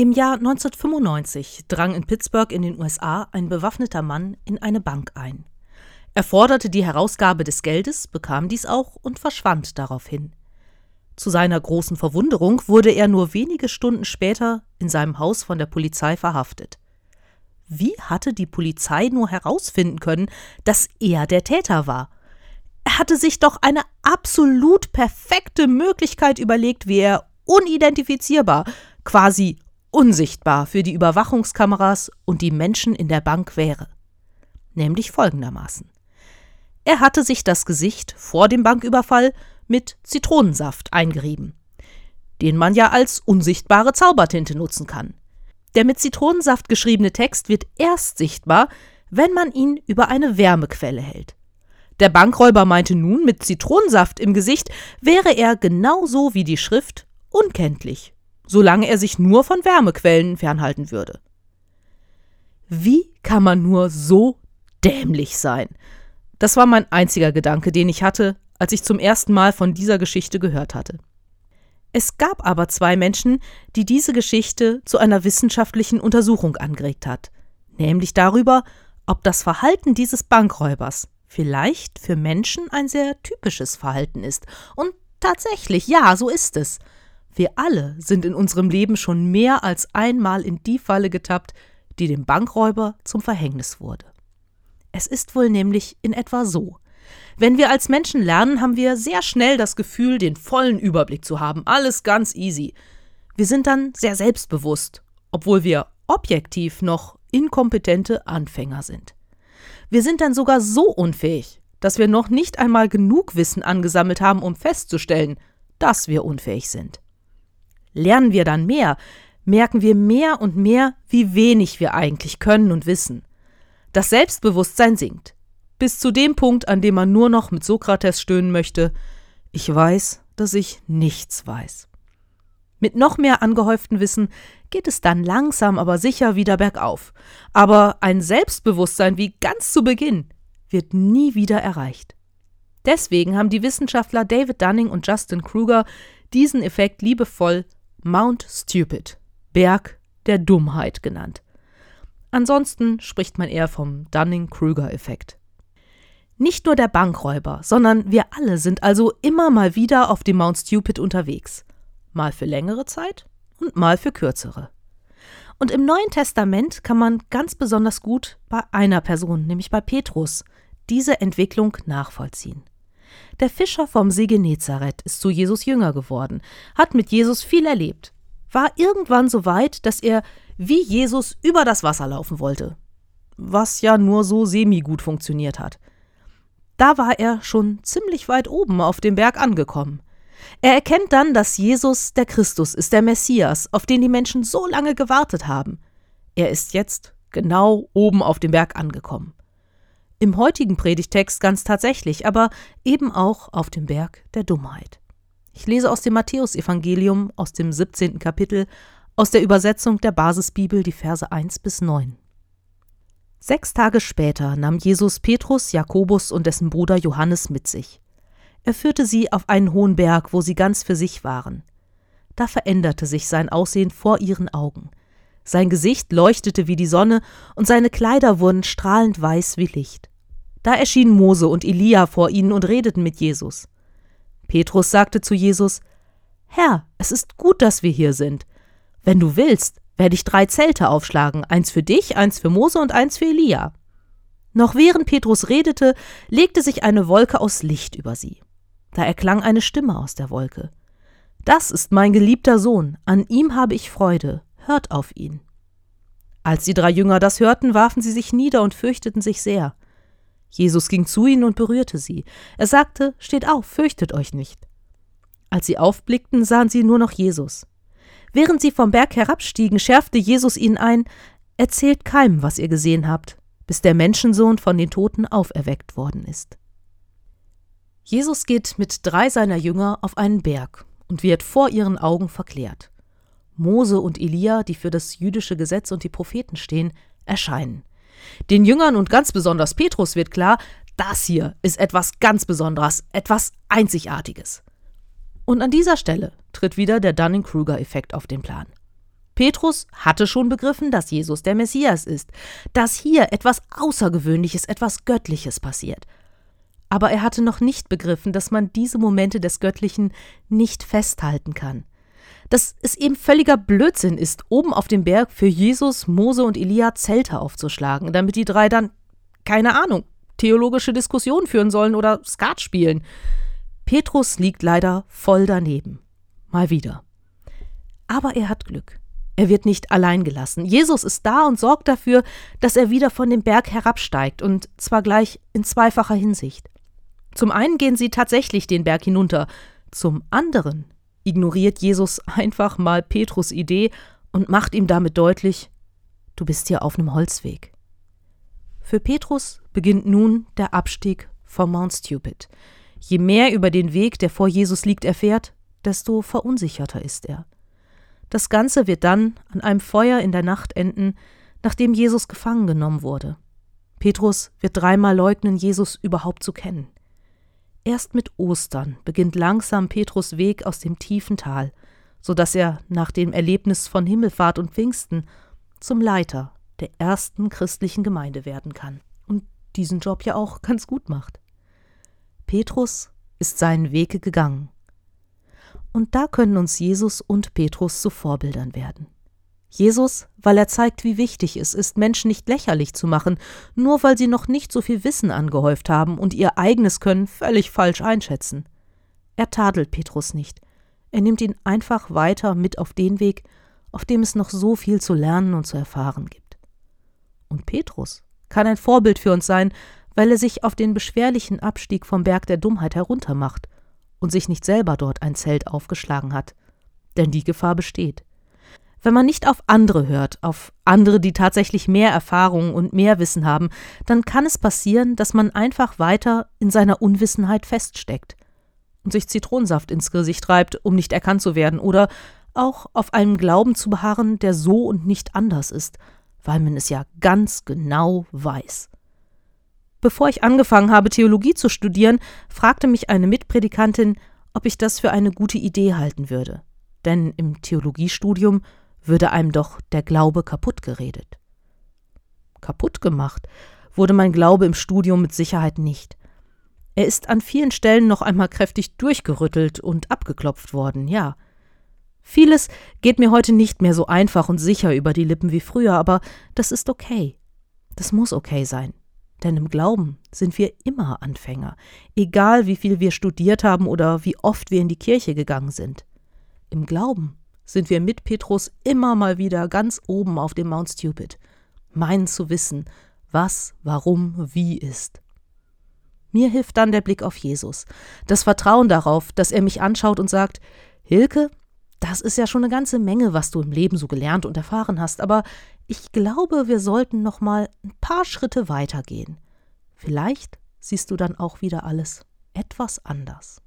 Im Jahr 1995 drang in Pittsburgh in den USA ein bewaffneter Mann in eine Bank ein. Er forderte die Herausgabe des Geldes, bekam dies auch und verschwand daraufhin. Zu seiner großen Verwunderung wurde er nur wenige Stunden später in seinem Haus von der Polizei verhaftet. Wie hatte die Polizei nur herausfinden können, dass er der Täter war? Er hatte sich doch eine absolut perfekte Möglichkeit überlegt, wie er unidentifizierbar, quasi unsichtbar für die Überwachungskameras und die Menschen in der Bank wäre. Nämlich folgendermaßen. Er hatte sich das Gesicht vor dem Banküberfall mit Zitronensaft eingerieben, den man ja als unsichtbare Zaubertinte nutzen kann. Der mit Zitronensaft geschriebene Text wird erst sichtbar, wenn man ihn über eine Wärmequelle hält. Der Bankräuber meinte nun, mit Zitronensaft im Gesicht wäre er genauso wie die Schrift unkenntlich solange er sich nur von Wärmequellen fernhalten würde. Wie kann man nur so dämlich sein? Das war mein einziger Gedanke, den ich hatte, als ich zum ersten Mal von dieser Geschichte gehört hatte. Es gab aber zwei Menschen, die diese Geschichte zu einer wissenschaftlichen Untersuchung angeregt hat, nämlich darüber, ob das Verhalten dieses Bankräubers vielleicht für Menschen ein sehr typisches Verhalten ist. Und tatsächlich, ja, so ist es. Wir alle sind in unserem Leben schon mehr als einmal in die Falle getappt, die dem Bankräuber zum Verhängnis wurde. Es ist wohl nämlich in etwa so. Wenn wir als Menschen lernen, haben wir sehr schnell das Gefühl, den vollen Überblick zu haben, alles ganz easy. Wir sind dann sehr selbstbewusst, obwohl wir objektiv noch inkompetente Anfänger sind. Wir sind dann sogar so unfähig, dass wir noch nicht einmal genug Wissen angesammelt haben, um festzustellen, dass wir unfähig sind. Lernen wir dann mehr, merken wir mehr und mehr, wie wenig wir eigentlich können und wissen. Das Selbstbewusstsein sinkt. Bis zu dem Punkt, an dem man nur noch mit Sokrates stöhnen möchte, ich weiß, dass ich nichts weiß. Mit noch mehr angehäuftem Wissen geht es dann langsam aber sicher wieder bergauf. Aber ein Selbstbewusstsein wie ganz zu Beginn wird nie wieder erreicht. Deswegen haben die Wissenschaftler David Dunning und Justin Kruger diesen Effekt liebevoll Mount Stupid, Berg der Dummheit genannt. Ansonsten spricht man eher vom Dunning-Kruger-Effekt. Nicht nur der Bankräuber, sondern wir alle sind also immer mal wieder auf dem Mount Stupid unterwegs. Mal für längere Zeit und mal für kürzere. Und im Neuen Testament kann man ganz besonders gut bei einer Person, nämlich bei Petrus, diese Entwicklung nachvollziehen. Der Fischer vom See Genezareth ist zu Jesus Jünger geworden, hat mit Jesus viel erlebt, war irgendwann so weit, dass er wie Jesus über das Wasser laufen wollte. Was ja nur so semi-gut funktioniert hat. Da war er schon ziemlich weit oben auf dem Berg angekommen. Er erkennt dann, dass Jesus der Christus ist, der Messias, auf den die Menschen so lange gewartet haben. Er ist jetzt genau oben auf dem Berg angekommen. Im heutigen Predigtext ganz tatsächlich, aber eben auch auf dem Berg der Dummheit. Ich lese aus dem Matthäusevangelium aus dem 17. Kapitel aus der Übersetzung der Basisbibel die Verse 1 bis 9. Sechs Tage später nahm Jesus Petrus, Jakobus und dessen Bruder Johannes mit sich. Er führte sie auf einen hohen Berg, wo sie ganz für sich waren. Da veränderte sich sein Aussehen vor ihren Augen. Sein Gesicht leuchtete wie die Sonne und seine Kleider wurden strahlend weiß wie Licht. Da erschienen Mose und Elia vor ihnen und redeten mit Jesus. Petrus sagte zu Jesus, Herr, es ist gut, dass wir hier sind. Wenn du willst, werde ich drei Zelte aufschlagen, eins für dich, eins für Mose und eins für Elia. Noch während Petrus redete, legte sich eine Wolke aus Licht über sie. Da erklang eine Stimme aus der Wolke. Das ist mein geliebter Sohn, an ihm habe ich Freude, hört auf ihn. Als die drei Jünger das hörten, warfen sie sich nieder und fürchteten sich sehr. Jesus ging zu ihnen und berührte sie. Er sagte, Steht auf, fürchtet euch nicht. Als sie aufblickten, sahen sie nur noch Jesus. Während sie vom Berg herabstiegen, schärfte Jesus ihnen ein, Erzählt keinem, was ihr gesehen habt, bis der Menschensohn von den Toten auferweckt worden ist. Jesus geht mit drei seiner Jünger auf einen Berg und wird vor ihren Augen verklärt. Mose und Elia, die für das jüdische Gesetz und die Propheten stehen, erscheinen. Den Jüngern und ganz besonders Petrus wird klar, das hier ist etwas ganz Besonderes, etwas Einzigartiges. Und an dieser Stelle tritt wieder der Dunning-Kruger-Effekt auf den Plan. Petrus hatte schon begriffen, dass Jesus der Messias ist, dass hier etwas Außergewöhnliches, etwas Göttliches passiert. Aber er hatte noch nicht begriffen, dass man diese Momente des Göttlichen nicht festhalten kann. Dass es eben völliger Blödsinn ist, oben auf dem Berg für Jesus, Mose und Elia Zelte aufzuschlagen, damit die drei dann, keine Ahnung, theologische Diskussionen führen sollen oder Skat spielen. Petrus liegt leider voll daneben. Mal wieder. Aber er hat Glück. Er wird nicht allein gelassen. Jesus ist da und sorgt dafür, dass er wieder von dem Berg herabsteigt, und zwar gleich in zweifacher Hinsicht. Zum einen gehen sie tatsächlich den Berg hinunter, zum anderen ignoriert Jesus einfach mal Petrus Idee und macht ihm damit deutlich, du bist hier auf einem Holzweg. Für Petrus beginnt nun der Abstieg vom Mount Stupid. Je mehr über den Weg, der vor Jesus liegt, erfährt, desto verunsicherter ist er. Das Ganze wird dann an einem Feuer in der Nacht enden, nachdem Jesus gefangen genommen wurde. Petrus wird dreimal leugnen, Jesus überhaupt zu kennen. Erst mit Ostern beginnt langsam Petrus Weg aus dem tiefen Tal, so dass er nach dem Erlebnis von Himmelfahrt und Pfingsten zum Leiter der ersten christlichen Gemeinde werden kann und diesen Job ja auch ganz gut macht. Petrus ist seinen Wege gegangen und da können uns Jesus und Petrus zu Vorbildern werden. Jesus, weil er zeigt, wie wichtig es ist, Menschen nicht lächerlich zu machen, nur weil sie noch nicht so viel Wissen angehäuft haben und ihr eigenes Können völlig falsch einschätzen. Er tadelt Petrus nicht. Er nimmt ihn einfach weiter mit auf den Weg, auf dem es noch so viel zu lernen und zu erfahren gibt. Und Petrus kann ein Vorbild für uns sein, weil er sich auf den beschwerlichen Abstieg vom Berg der Dummheit heruntermacht und sich nicht selber dort ein Zelt aufgeschlagen hat. Denn die Gefahr besteht. Wenn man nicht auf andere hört, auf andere, die tatsächlich mehr Erfahrung und mehr Wissen haben, dann kann es passieren, dass man einfach weiter in seiner Unwissenheit feststeckt und sich Zitronensaft ins Gesicht reibt, um nicht erkannt zu werden, oder auch auf einem Glauben zu beharren, der so und nicht anders ist, weil man es ja ganz genau weiß. Bevor ich angefangen habe, Theologie zu studieren, fragte mich eine Mitpredikantin, ob ich das für eine gute Idee halten würde. Denn im Theologiestudium würde einem doch der Glaube kaputt geredet. Kaputt gemacht wurde mein Glaube im Studium mit Sicherheit nicht. Er ist an vielen Stellen noch einmal kräftig durchgerüttelt und abgeklopft worden, ja. Vieles geht mir heute nicht mehr so einfach und sicher über die Lippen wie früher, aber das ist okay. Das muss okay sein. Denn im Glauben sind wir immer Anfänger, egal wie viel wir studiert haben oder wie oft wir in die Kirche gegangen sind. Im Glauben sind wir mit Petrus immer mal wieder ganz oben auf dem Mount Stupid, meinen zu wissen, was, warum, wie ist. Mir hilft dann der Blick auf Jesus, das Vertrauen darauf, dass er mich anschaut und sagt, Hilke, das ist ja schon eine ganze Menge, was du im Leben so gelernt und erfahren hast, aber ich glaube, wir sollten noch mal ein paar Schritte weitergehen. Vielleicht siehst du dann auch wieder alles etwas anders.